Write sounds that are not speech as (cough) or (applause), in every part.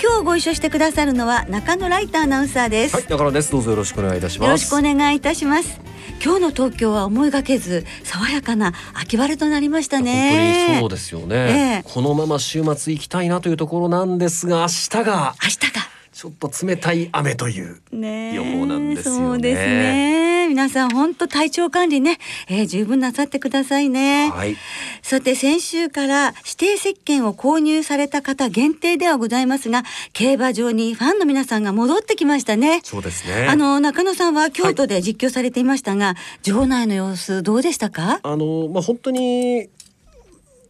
今日ご一緒してくださるのは中野ライターアナウンサーです、はい、中野です。どうぞよろしくお願いいたします。よろしくお願いいたします。今日の東京は思いがけず爽やかな秋晴れとなりましたね。本当にそうですよね、ええ。このまま週末行きたいなというところなんですが、明日が明日が。ちょっと冷たい雨という。予報なんですよね。そうですね皆さん本当体調管理ね、えー、十分なさってくださいね、はい。さて先週から指定席券を購入された方限定ではございますが競馬場にファンの皆さんが戻ってきましたねそうですね。あの中野さんは京都で実況されていましたが、場内の様子どうでしたか？あのまあ本当に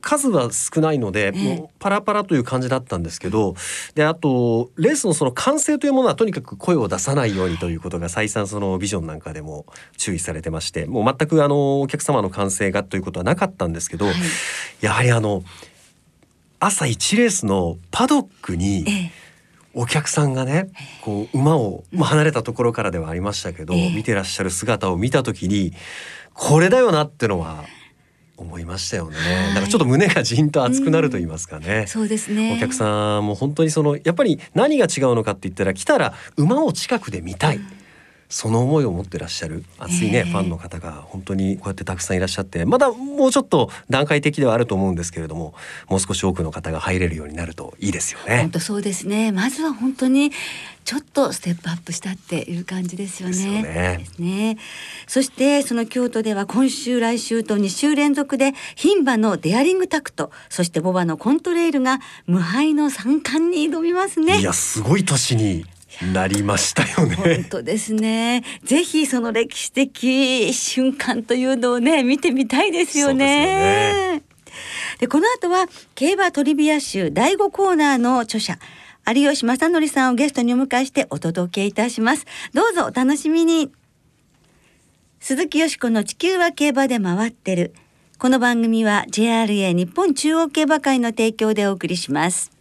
数は少ないので、ええ。もうパラパラという感じだったんですけどであとレースのその歓声というものはとにかく声を出さないようにということが再三そのビジョンなんかでも注意されてましてもう全くあのお客様の歓声がということはなかったんですけど、はい。やはりあの朝1レースのパドックにええ。お客さんがねこう馬を、まあ、離れたところからではありましたけど、ええ。見てらっしゃる姿を見た時にこれだよなってのは思いましたよね。はいなんかちょっと胸がじんと熱くなると言いますかね。そうですねお客さんも本当にそのやっぱり何が違うのかって言ったら来たら馬を近くで見たい。その思いを持ってらっしゃる熱いね、ええファンの方が本当にこうやってたくさんいらっしゃってまだもうちょっと段階的ではあると思うんですけれどももう少し多くの方が入れるようになるといいですよね本。当そうですねまずは本当にちょっとステップアップしたっていう感じですよね。よねねそしてその京都では今週来週と2週連続で牝馬のデアリングタクトそしてボバのコントレイルが無敗の三冠に挑みますね。いやすごい年になりましたよ本ね。当ですね。ぜひその歴史的瞬間というのをね見てみたいですよね。でこの後は競馬トリビア集第5コーナーの著者有吉正則さんをゲストにお迎えしてお届けいたします。どうぞお楽しみに。鈴木よしこの地球は競馬で回ってる。この番組は JRA 日本中央競馬会の提供でお送りします。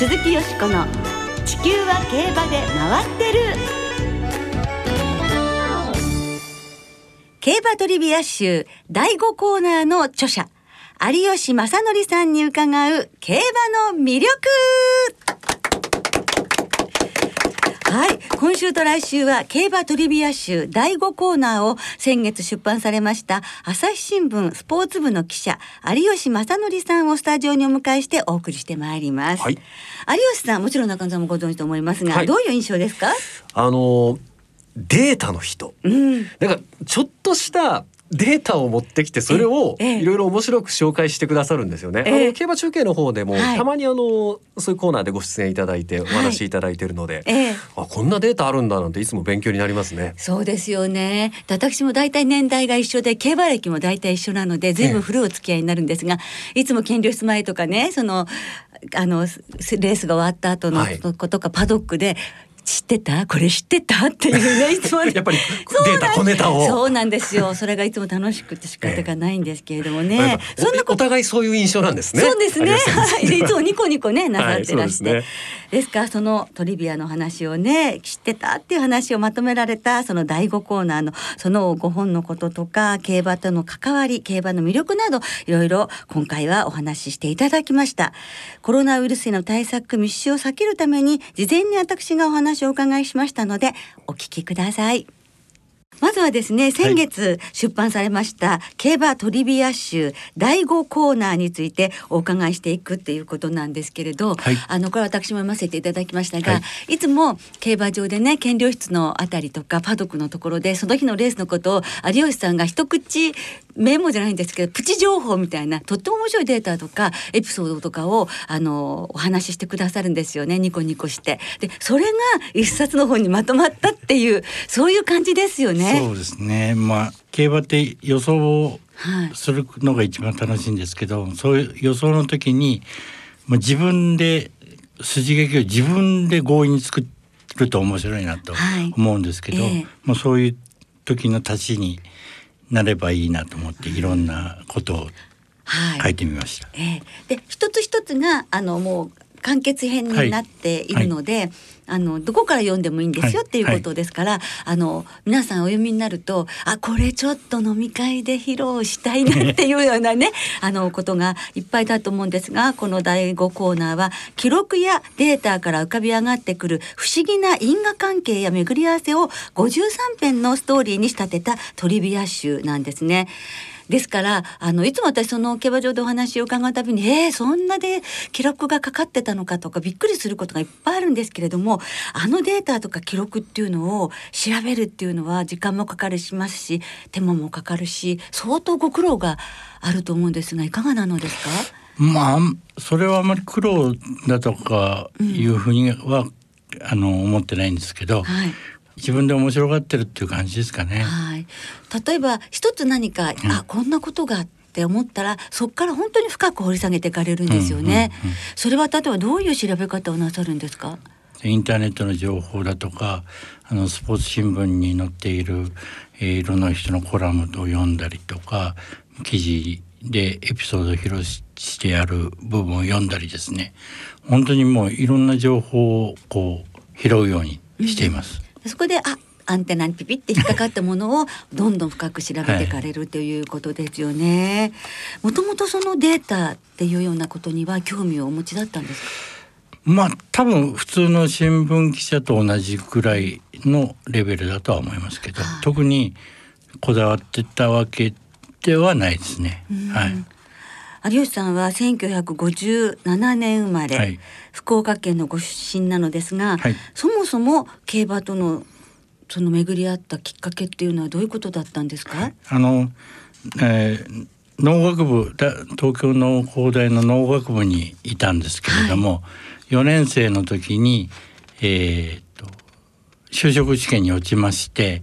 鈴木よしこの地球は競馬で回ってる。競馬トリビア集第5コーナーの著者有吉正則さんに伺う競馬の魅力。はい。今週と来週は競馬トリビア集第5コーナーを先月出版されました朝日新聞スポーツ部の記者有吉正則さんをスタジオにお迎えしてお送りしてまいります、はい。有吉さんもちろん中野さんもご存知と思いますが、はい。どういう印象ですか？あのデータの人。うん。なんかちょっとしたデータを持ってきてそれをええいろいろ面白く紹介してくださるんですよね。ええ。あの競馬中継の方でも、はい。たまにあのそういうコーナーでご出演いただいてお話しいただいてるので、ええ。あこんなデータあるんだなんていつも勉強になりますね。そうですよね。で私も大体年代が一緒で、競馬歴も大体一緒なので、随分古いお付き合いになるんですが、いつも検量室前とかね、その、あの、スレースが終わった後のはい。ことか、パドックで、知ってた？これ知ってた？っていうね、いつもねやっぱりデータ小ネタをそうなんですよ。それがいつも楽しくて仕方がないんですけれどもね。まあやっぱそんなおお互いそういう印象なんですね。そうですね。はい。でいつもニコニコねなさってらして、はいでですすからそのトリビアの話をね知ってたっていう話をまとめられたその第5コーナーのその5本のこととか競馬との関わり競馬の魅力などいろいろ今回はお話ししていただきました。コロナウイルスへの対策密集を避けるために事前に私がお話をお伺いしましたのでお聞きください。まずはですね先月出版されました競馬トリビア集第5コーナーについてお伺いしていくっていうことなんですけれど、はい。あのこれは私も読ませていただきましたが、、はい。つも競馬場でね検量室のあたりとかパドックのところでその日のレースのことを有吉さんが一口メモじゃないんですけどプチ情報みたいなとっても面白いデータとかエピソードとかをあのお話ししてくださるんですよねニコニコして。でそれが一冊の本にまとまったっていうそういう感じですよね。そうですね。まあ競馬って予想するのが一番楽しいんですけど、そういう予想の時にもう自分で筋書きを自分で強引に作ると面白いなと思うんですけど、はいえー、もうそういう時の足しになればいいなと思っていろんなことを書いてみました。はい、え。ー、で一つ一つがあのもう完結編になっているので、はい、あのどこから読んでもいいんですよっていうことですから、はい、あの皆さんお読みになるとあこれちょっと飲み会で披露したいなっていうようなね (laughs) あのことがいっぱいだと思うんですがこの第5コーナーは記録やデータから浮かび上がってくる不思議な因果関係や巡り合わせを53編のストーリーに仕立てたトリビア集なんですね。ですからあのいつも私その競馬場でお話を伺うたびにえー、そんなで記録がかかってたのかとかびっくりすることがいっぱいあるんですけれどもあのデータとか記録っていうのを調べるっていうのは時間もかかるしますし手間もかかるし相当ご苦労があると思うんですがいかがなのですか？まあそれはあまり苦労だとかいうふうには、うん、あの思ってないんですけど、はい、自分で面白がってるっていう感じですかね。はい、例えば一つ何か、うん、あこんなことがって思ったらそこから本当に深く掘り下げていかれるんですよね、うんうんうん、それは例えばどういう調べ方をなさるんですか？インターネットの情報だとかあのスポーツ新聞に載っている、えー、いろんな人のコラムを読んだりとか記事でエピソードを披してある部分を読んだりですね。本当にもういろんな情報をこう拾うようにしています。うんそこであアンテナにピピって引っかかったものをどんどん深く調べていかれるということですよね。もともとそのデータっていうようなことには興味をお持ちだったんですか？まあ多分普通の新聞記者と同じくらいのレベルだとは思いますけど、はい、特にこだわってたわけではないですね。はい。有吉さんは1957年生まれ、はい、福岡県のご出身なのですが、はい、そもそも競馬とのその巡り合ったきっかけっていうのはどういうことだったんですか、あの、えー、農学部東京農工大の農学部にいたんですけれども、はい、4年生の時に、えー就職試験に落ちまして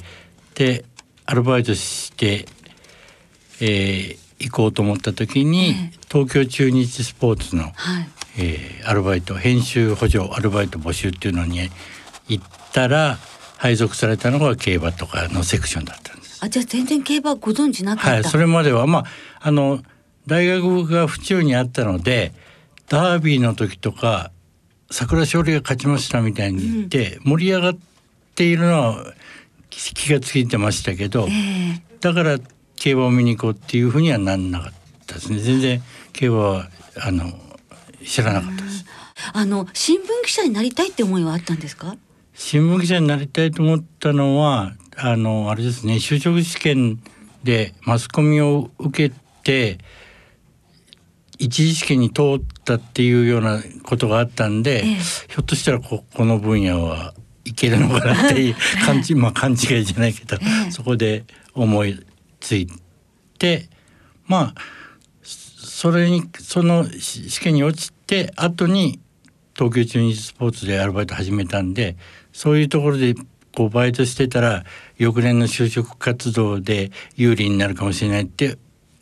でアルバイトして、えー、行こうと思った時に、え。東京中日スポーツの、はい、えー、アルバイト編集補助アルバイト募集っていうのに行ったら配属されたのが競馬とかのセクションだったんです。あじゃあ全然競馬ご存知なかった。はい、それまではまああの大学が府中にあったのでダービーの時とか桜勝利が勝ちましたみたいに言って盛り上がっているのは気がついてましたけど、えー、だから競馬を見に行こうっていうふうにはなんなかったですね全然競馬はあの知らなかったです。あの新聞記者になりたいって思いはあったんですか？新聞記者になりたいと思ったのはあのあれですね就職試験でマスコミを受けて一次試験に通ったっていうようなことがあったんで、ええ、ひょっとしたらここの分野はいけるのかなっていう (laughs) 感じまあ勘違いじゃないけど、え、そこで思いついてまあそれにその試験に落ちて後に東京中日スポーツでアルバイト始めたんでそういうところでこうバイトしてたら翌年の就職活動で有利になるかもしれないって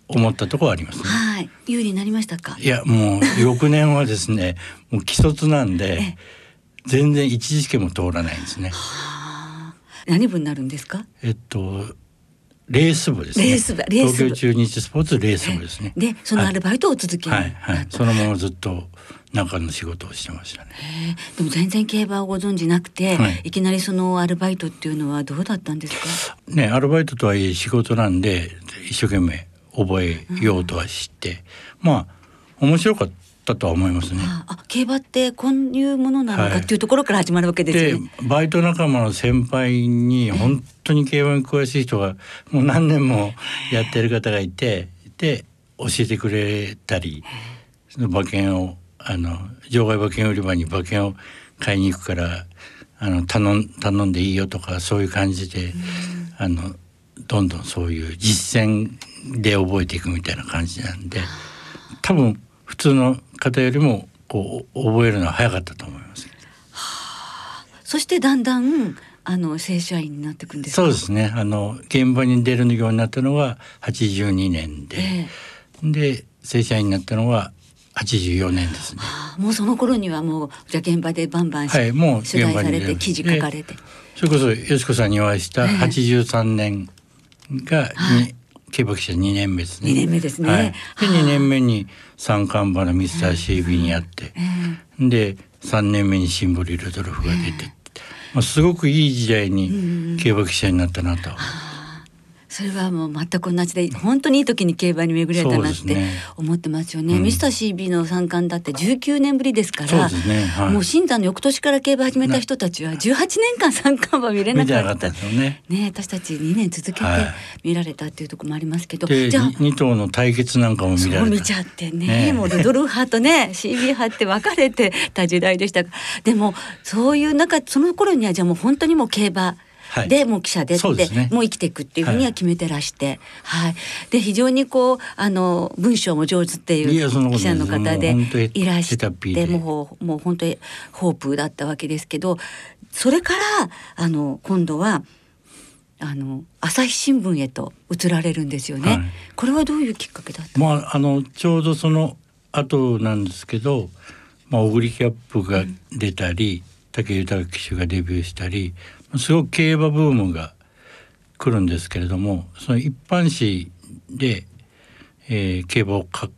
思ったところあります、ね、はい、有利になりましたか？いや、もう翌年はですね、(laughs) もう既卒なんで。全然一次試験も通らないんですね。はあ、何部になるんですか？えっと、レース部ですね。レース部、レース部。東京中日スポーツレース部ですね。で、そのアルバイトを続け、はい、はい、はい、そのままずっと中の仕事をしてましたね。でも全然競馬をご存知なくて、はい、いきなりそのアルバイトっていうのはどうだったんですか？ね、アルバイトとはいえ仕事なんで一生懸命覚えようとはして、うん、まあ面白かった。ったとは思いますね。あ、競馬ってこういうものなのかっていうところから始まるわけですね。バイト仲間の先輩に本当に競馬に詳しい人がもう何年もやってる方がいて、で教えてくれたり、その馬券をあの場外馬券売り場に馬券を買いに行くからあの頼ん頼んでいいよとかそういう感じで、あのどんどんそういう実践で覚えていくみたいな感じなんで多分普通の方よりもこう覚えるのは早かったと思います。はあ、そしてだんだんあの正社員になっていくんですか？そうですね。あの現場に出るようになったのは82年で、ええ。で正社員になったのは84年ですね。ああ。もうその頃にはもうじゃあ現場でバンバンし、はいもう取材されて記事書かれて、それこそよしこさんにお会いしたええ。83年がはいに競馬記者2年目ですね。二年目ですね。はい、ではあ。2年目に三冠馬のミスター CB にやって、えで3年目にシンボリルドルフが出て、まあ、すごくいい時代に競馬記者になったなと。それはもう全く同じで本当にいい時に競馬に巡れたなって思ってますよね。うんミスター CB の三冠だって19年ぶりですから、ねはいもう新山の翌年から競馬始めた人たちは18年間三冠馬見れなかっ。たね。ね私たち2年続けてはい見られたっていうところもありますけど、でじゃあに二頭の対決なんかも見られた。そう見ちゃってねねえもうルドルフ派とね (laughs) CB 派って分かれてた時代でしたがでもそういう中その頃にはじゃあもう本当にもう競馬はいでもう記者でって、そうですね。もう生きていくっていうふうには決めてらして、はい。で非常にこうあの文章も上手っていいう記者の方でいらしてもうもう本当にホープだったわけですけどそれからあの今度はあの朝日新聞へと移られるんですよね。はいこれはどういうきっかけだったまああのちょうどその後なんですけど、まあオグリキャップが出たり、武豊騎手がデビューしたり、すごく競馬ブームが来るんですけれども、その一般紙で、えー競馬を書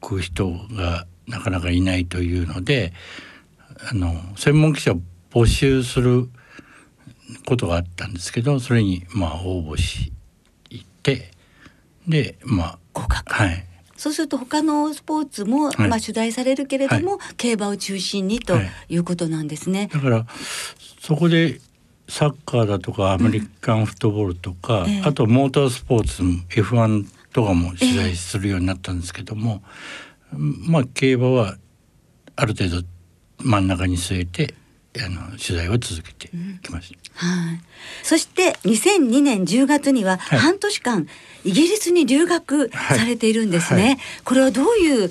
く人がなかなかいないというので、あの専門記者を募集することがあったんですけど、それにまあ応募し行って、でまあ合格はい。そうすると他のスポーツも、はいまあ取材されるけれども、競馬を中心にとはいいうことなんですね。だからそこでサッカーだとかアメリカンフットボールとか、ええあとモータースポーツも F1 とかも取材するようになったんですけども、まあ競馬はある程度真ん中に据えてあの取材を続けてきました。はい。そして2002年10月にははい半年間イギリスに留学されているんですね。はいこれはどういう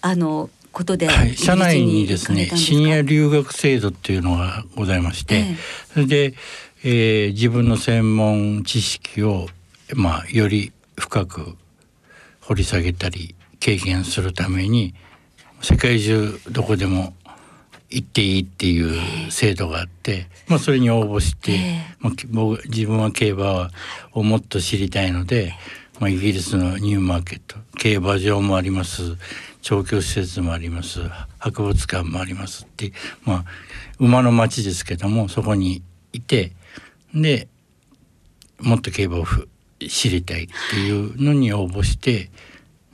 あのことで、はい、社内にですねシニアリ留学制度っていうのがございまして、ええ。それで、えー自分の専門知識を、まあ、より深く掘り下げたり経験するために世界中どこでも行っていいっていう制度があって、まあ、それに応募して、ええ。まあ、自分は競馬をもっと知りたいので、まあ、イギリスのニューマーケット競馬場もあります調教施設もあります。博物館もありますってまあ馬の町ですけどもそこにいてでもっと競馬を知りたいっていうのに応募して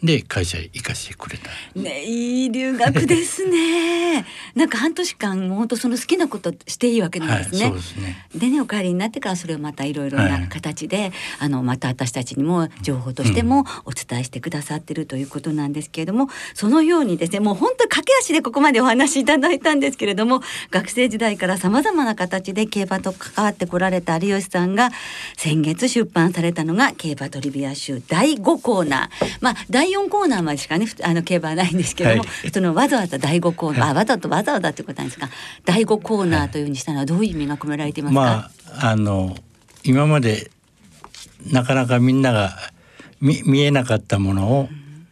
で会社へ行かせてくれた。ねいい留学ですね。(laughs) なんか半年間もう本当その好きなことしていいわけなんはい、ですね。そうですね。でねお帰りになってからそれをまたいろいろはない形で、あのまた私たちにも情報としてもお伝えしてくださってるということなんですけれどもそのようにですねもう本当に駆け足でここまでお話しいただいたんですけれども学生時代からさまざまな形で競馬と関わってこられた有吉さんが先月出版されたのが競馬トリビア集第5コーナーまあ第4コーナーまでしかねふあの競馬はないんですけれども、はそのわざわざ第5コーナー、あわざとわざわざってことなんですが第5コーナーというふうにしたのはどういう意味が込められていますか、まああの今までなかなかみんなが見見えなかったものを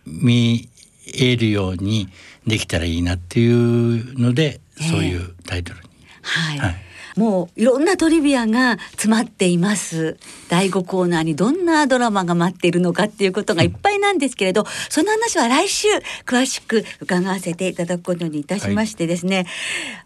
見えるようにできたらいいなっていうので、ええ。そういうタイトルに。はい、はいもういろんなトリビアが詰まっています。第5コーナーにどんなドラマが待っているのかっていうことがいっぱいなんですけれど、その話は来週詳しく伺わせていただくことにいたしましてですね、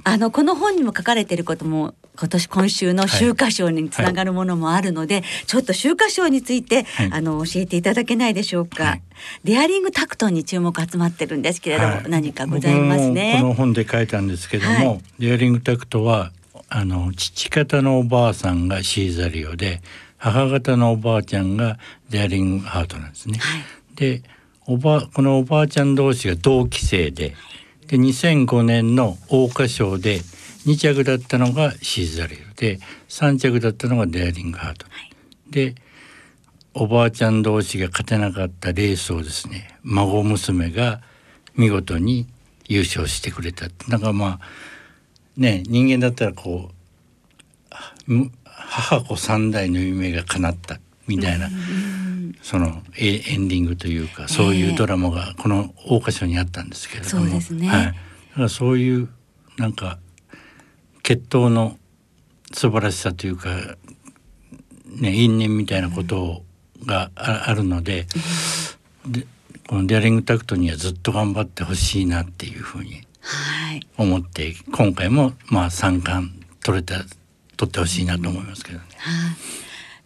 あのこの本にも書かれていることも今年今週の秋華賞につながるものもあるので、ちょっと秋華賞について、はい。あの教えていただけないでしょうか、はい。デアリングタクトに注目集まってるんですけれども、はい。何かございますね。この本で書いたんですけども、はい。デアリングタクトはあの父方のおばあさんがシーザリオで母方のおばあちゃんがデアリングハートなんですね。はいでおばこのおばあちゃん同士が同期生でで2005年の桜花賞で2着だったのがシーザリオで3着だったのがデアリングハート。でおばあちゃん同士が勝てなかったレースをですね孫娘が見事に優勝してくれただからまあね人間だったらこうむ母子三代の夢が叶ったみたいな、そのエエンディングというかそういうドラマがこの桜花賞にあったんですけれども、そうですね。はい、だからそういうなんか血統の素晴らしさというか、ね、因縁みたいなことがああるので,、でこのデアリングタクトにはずっと頑張ってほしいなっていうふうにはい思って今回もまあ三冠取れた取ってほしいなと思いますけどね。はい。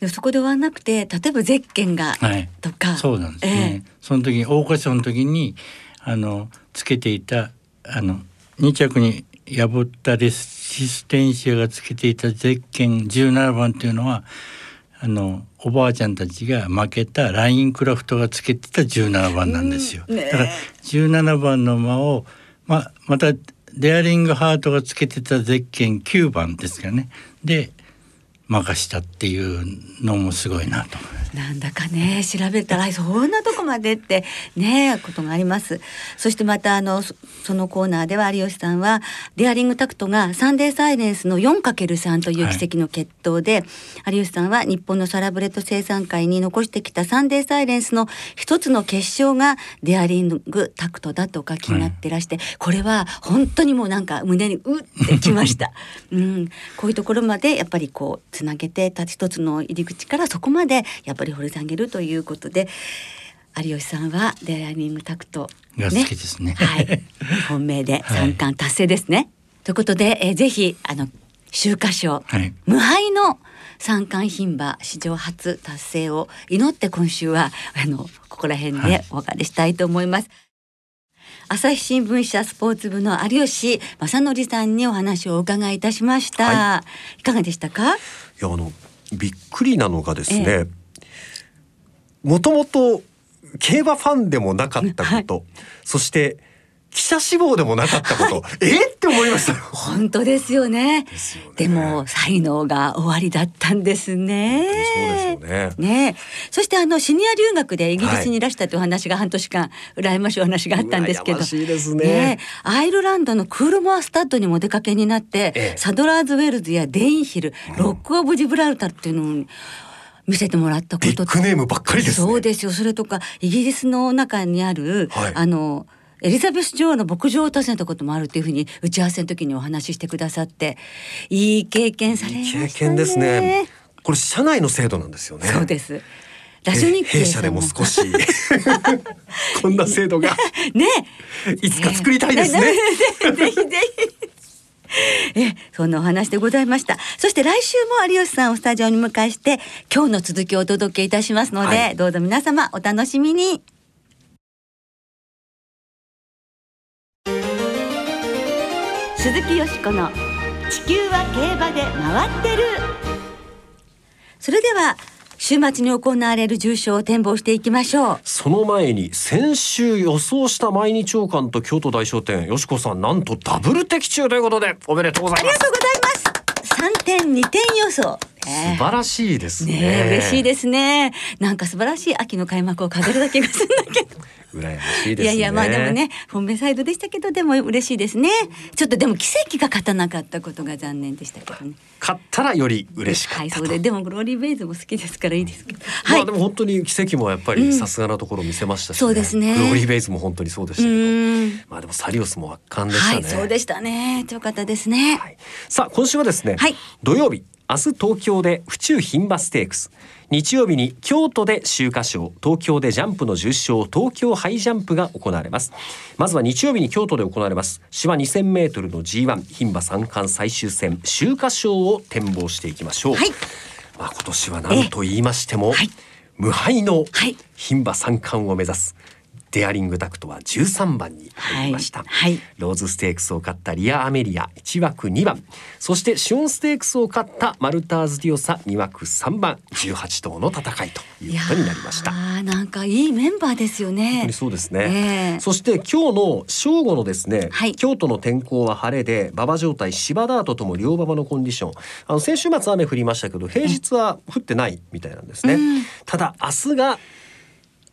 でもそこで終わらなくて例えばゼッケンがはい。とか、そうなんですね。その時桜花賞の時にあのつけていたあの2着に破ったレシステンシアがつけていたゼッケン17番というのはあのおばあちゃんたちが負けたラインクラフトがつけてた17番なんですよ。だから17番の馬をままたデアリングハートがつけてたゼッケン9番ですかね。で任したっていうのもすごいなと。思います。なんだかね調べたらそんなとこまでってねことがあります。そしてまたあのそそのコーナーでは有吉さんはデアリングタクトがサンデーサイレンスの 4×3 という奇跡の決闘で、有吉さんは日本のサラブレッド生産会に残してきたサンデーサイレンスの一つの結晶がデアリングタクトだとお書きになってらして、これは本当にもうなんか胸にうってきました、(laughs) うん、こういうところまでやっぱりこうつなげてた一つの入り口からそこまでやっぱり掘り下げるということで有吉さんはデアリングタクト、が好きですねはい、本命で三冠達成ですね。ということで、えーぜひあの秋華賞、はい無敗の三冠牝馬史上初達成を祈って今週はあのここら辺でお別れしたいと思います。朝日新聞社スポーツ部の有吉正則さんにお話をお伺いいたしました。、はいかがでしたか？いやあのびっくりなのがですえねもともと競馬ファンでもなかったこと、そして記者志望でもなかったこと。(laughs) え？って思いました。よ。本当ですよね。ですよね。でも才能がおありだったんですね。そうですよね。ね。えそしてあのシニア留学でイギリスにいらしたという話が半年間羨ましいお話があったんですけど。羨ましいですね。えアイルランドのクールモアスタッドにもお出かけになって、ええ。サドラーズウェルズやデインヒル、ロック・オブ・ジブラルタルっていうのを見せてもらったことビッグネームばっかりですね。そうですよ。それとかイギリスの中にある、はい。あのエリザベス女王の牧場を訪ねたこともあるっていうふうに打ち合わせの時にお話ししてくださっていい経験されましたね。経験ですね。これ社内の制度なんですよね。そうです。ラジオ日経弊社でも少し (laughs) こんな制度がねいつか作りたいですね。ねぜひぜひ。え、そんなお話でございました。そして来週も有吉さんをスタジオに迎えして、今日の続きをお届けいたしますので、はいどうぞ皆様お楽しみに。鈴木よしこの地球は競馬で回ってる。それでは週末に行われる重賞を展望していきましょう。その前に先週予想した毎日王冠と京都大商店よしこさんなんとダブル的中ということでおめでとうございますありがとうございます。三点二点予想。素晴らしいですねねえ嬉しいですね。なんか素晴らしい秋の開幕を飾るだけがするんだけど。羨ましいですねいやいやまあでもね本命サイドでしたけどでも嬉しいですね。ちょっとでも奇跡が勝たなかったことが残念でしたけどね。勝ったらより嬉しかはいそうででもグローリーベイズも好きですからいいですけど。はいまあで。も本当に奇跡もやっぱりさすがなところを見せましたし、そうですねグローリーベイズも本当にそうでしうたけど。まあでもサリオスも圧巻でしたね、はいそうでしたね。よかったですね。はいさあ今週はですね、はい土曜日明日東京で府中牝馬ステークス日曜日に京都で秋華賞東京でジャンプの重賞東京ハイジャンプが行われます。まずは日曜日に京都で行われます。芝 2000m の G1 牝馬三冠最終戦秋華賞を展望していきましょう、はい。まあ今年は何と言いましても、はい。無敗のはい。牝馬三冠を目指すデアリングダクトは13番に入りました、はい。はい。ローズステークスを勝ったリア・アメリア1枠2番。そしてシオンステークスを勝ったマルターズ・ディオサ2枠3番。18頭の戦いということになりました。ああなんかいいメンバーですよね。本当にそうですね、ええ。そして今日の正午のですね、はい。京都の天候は晴れで馬場状態芝ダートとも両馬場のコンディション。あの先週末雨降りましたけど平日は降ってないみたいなんですね、うん。ただ明日が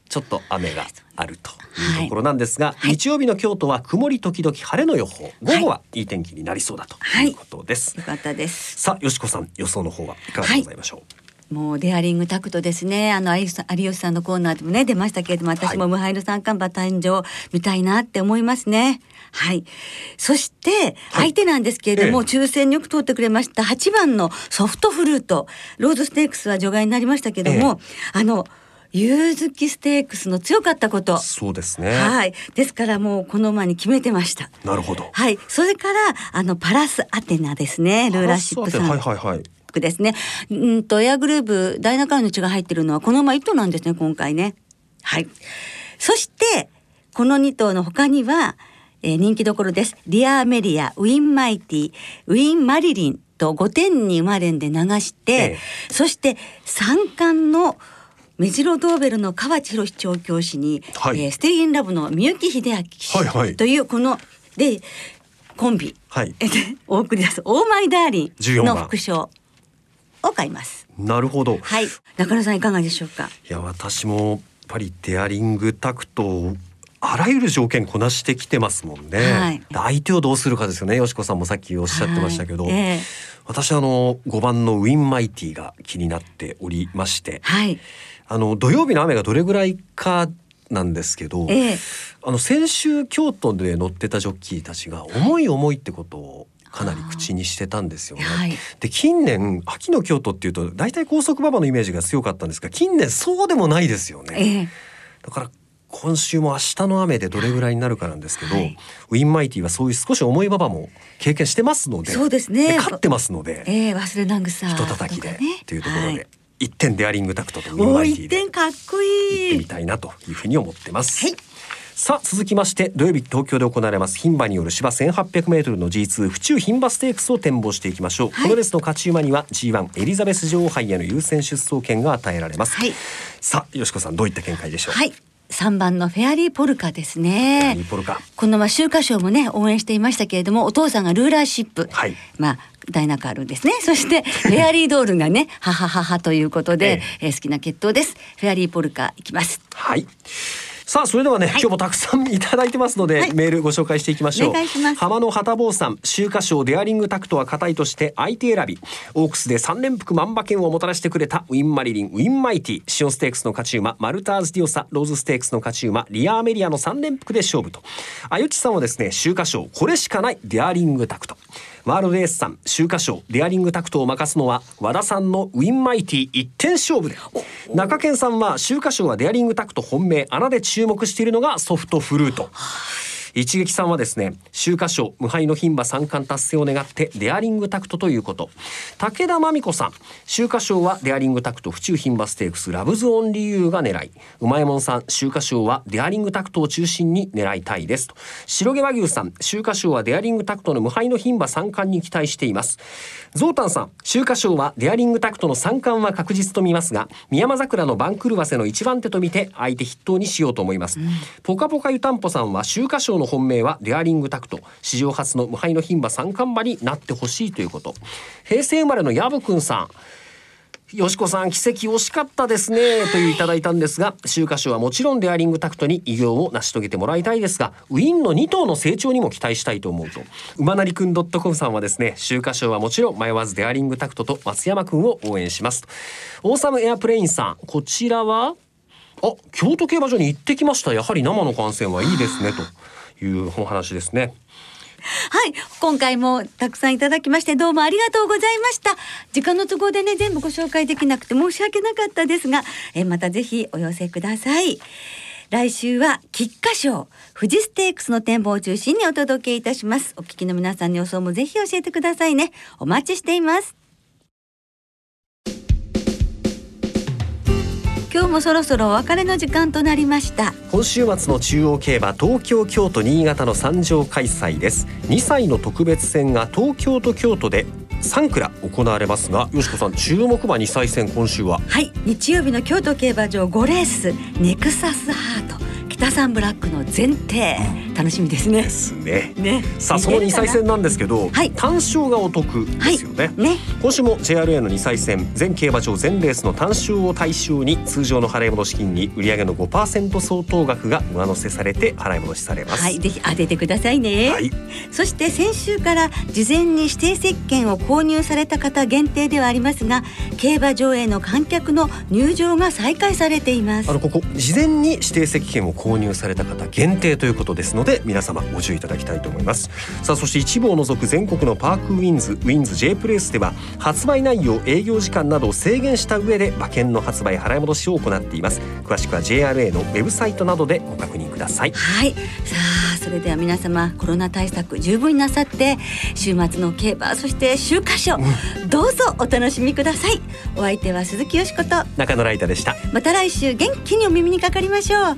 ちょっと雨があるというところなんですが、はい、日曜日の京都は曇り時々晴れの予報。午後はいい天気になりそうだとい。うことです、はい、よかったです。さあよしこさん予想の方はいかがでございましょう、はい。もうデアリングタクトですね。あの有吉さんのコーナーでもね出ましたけれども私も無敗の三冠馬誕生見たいなって思いますね。はい。そして相手なんですけれども、はい、抽選によく通ってくれました8番のソフトフルートローズステークスは除外になりましたけれども、え。あの夕月ステークスの強かったこと。そうですね。はい。ですからもうこの馬に決めてました。なるほど。はい。それからあのパラスアテナですね。ルーラーシップさん。はいはいはい。ですね。うんとエアグルーブダイナカーの血が入ってるのはこの馬一頭なんですね今回ね。はい。そしてこの2頭の他には、えー、人気どころです。リアーメリア、ウィンマイティ、ウィンマリリンと5点に生まれんで流して、ええ、そして三冠の目白ドーベルの河内博調教師に、はい、えー、ステインラブの三幸秀明氏というこの、でコンビ、はい、お送り出す。オーマイダーリンの副賞を買います。なるほど。はい。中野さんいかがでしょうか？いや私もやっぱりデアリングタクトあらゆる条件こなしてきてますもんね、はい、相手をどうするかですよね。よしこさんもさっきおっしゃってましたけど、はい。えー、私あの5番のウィンマイティが気になっておりまして、はい、あの土曜日の雨がどれぐらいかなんですけど、えー、あの先週京都で乗ってたジョッキーたちが重い重いってことをかなり口にしてたんですよね。はい、で近年秋の京都っていうと大体高速馬場のイメージが強かったんですが近年そうでもないですよね。えー、だから今週も明日の雨でどれぐらいになるかなんですけど、はい、ウィンマイティはそういう少し重い馬場も経験してますのでそうですね。勝ってますので、えー、忘れなぐさ人叩きで、ね、っていうところで。はい一点デアリングタクトとウィンマイティで行ってみたいなというふうに思ってます。はい。さあ続きまして土曜日東京で行われます。牝馬による芝 1800m の G2 府中牝馬ステークスを展望していきましょう、はい、このレースの勝ち馬には G1 エリザベス女王杯への優先出走権が与えられます、はい、さあよしこさんどういった見解でしょう？はい3番のフェアリーポルカですね。このまあ秋華賞もね応援していましたけれどもお父さんがルーラーシップ、はい、まあダイナカールですね。そして (laughs) フェアリードールがね母母ということで、ええー、好きな血統です。フェアリーポルカいきます。はい。さあそれではね、はい、今日もたくさんいただいてますので、はい、メールご紹介していきましょう。浜野旗坊さん秋華賞デアリングタクトは硬いとして相手選び。オークスで三連複万馬券をもたらしてくれたウインマリリン、ウインマイティ、紫苑ステークスの勝ち馬マルターズディオサ、ローズステークスの勝ち馬リアアメリアの三連複で勝負と。あゆちさんはですね秋華賞これしかないデアリングタクトワールドエースさん秋華賞デアリングタクトを任すのは和田さんのウィンマイティ一点勝負で。中堅さんは秋華賞はデアリングタクト本命穴で注目しているのがソフトフルート。一撃さんはですね秋華賞無敗の牝馬三冠達成を願ってデアリングタクトということ。武田真美子さん秋華賞はデアリングタクト府中牝馬ステークスラブズオンリーユーが狙い。うまいもんさん秋華賞はデアリングタクトを中心に狙いたいですと。白毛和牛さん秋華賞はデアリングタクトの無敗の牝馬三冠に期待しています。ゾウタンさん秋華賞はデアリングタクトの三冠は確実と見ますが宮山桜の番狂わせの一番手と見て相手筆頭にしようと思います、うん、ポカポカ湯たんぽさんは秋華賞の本命はデアリングタクト。史上初の無敗の牝馬三冠馬になってほしいということ。平成生まれのヤブくんさん。よしこさん奇跡惜しかったですねといういただいたんですが秋華賞はもちろんデアリングタクトに偉業を成し遂げてもらいたいですがウィンの2頭の成長にも期待したいと思うと。馬なりくん .com さんはですね秋華賞はもちろん迷わずデアリングタクトと松山くんを応援しますオーサムエアプレインさんこちらは？あ京都競馬場に行ってきました。やはり生の観戦はいいですねと。いうお話ですね。はい、今回もたくさんいただきましてどうもありがとうございました。時間の都合でね全部ご紹介できなくて申し訳なかったですが、えまたぜひお寄せください。来週は菊花賞富士ステークスの展望を中心にお届けいたします。お聞きの皆さんの予想もぜひ教えてくださいね。お待ちしています。今日もそろそろお別れの時間となりました。今週末の中央競馬東京京都新潟の三条開催です。2歳の特別戦が東京と京都で3クラ行われますがよしこさん注目馬2歳戦今週は？はい日曜日の京都競馬場5レースネクサスハート北三ブラックの前提、楽しみですね。ですね。ね。さあその2歳戦な？んですけど、はい。単勝がお得ですよね。ね。今週も JRA の2歳戦全競馬場全レースの単勝を対象に通常の払い戻し金に売上の5%相当額が上乗せされて払い戻しされます。はいぜひ当ててくださいね、はい。そして先週から事前に指定席券を購入された方限定ではありますが競馬場への観客の入場が再開されています。あのここ事前に指定席券を購入された方限定ということですので皆様ご注意いただきたいと思います。さあそして一部を除く全国のパークウィンズウィンズ J プレイスでは発売内容営業時間などを制限した上で馬券の発売払い戻しを行っています。詳しくは JRA のウェブサイトなどでご確認ください。はい。さあそれでは皆様コロナ対策十分になさって週末の競馬そして週刊賞どうぞお楽しみください。お相手は鈴木よしこと。中野ライタでした。また来週元気にお耳にかかりましょう